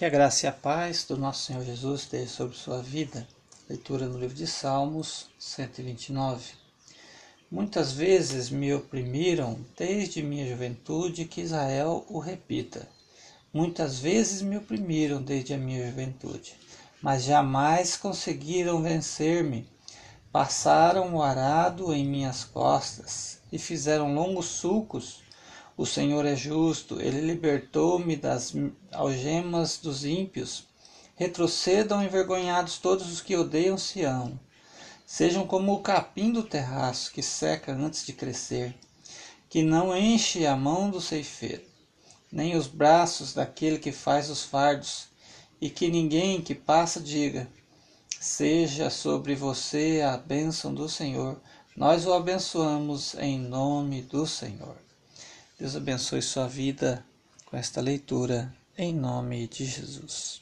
Que a graça e a paz do nosso Senhor Jesus esteja sobre sua vida. Leitura no livro de Salmos 129. Muitas vezes me oprimiram desde minha juventude, que Israel o repita. Muitas vezes me oprimiram desde a minha juventude, mas jamais conseguiram vencer-me. Passaram o arado em minhas costas e fizeram longos sulcos o Senhor é justo, ele libertou-me das algemas dos ímpios. Retrocedam envergonhados todos os que odeiam Sião. Sejam como o capim do terraço que seca antes de crescer, que não enche a mão do ceifeiro, nem os braços daquele que faz os fardos, e que ninguém que passa diga: Seja sobre você a bênção do Senhor. Nós o abençoamos em nome do Senhor. Deus abençoe sua vida com esta leitura, em nome de Jesus.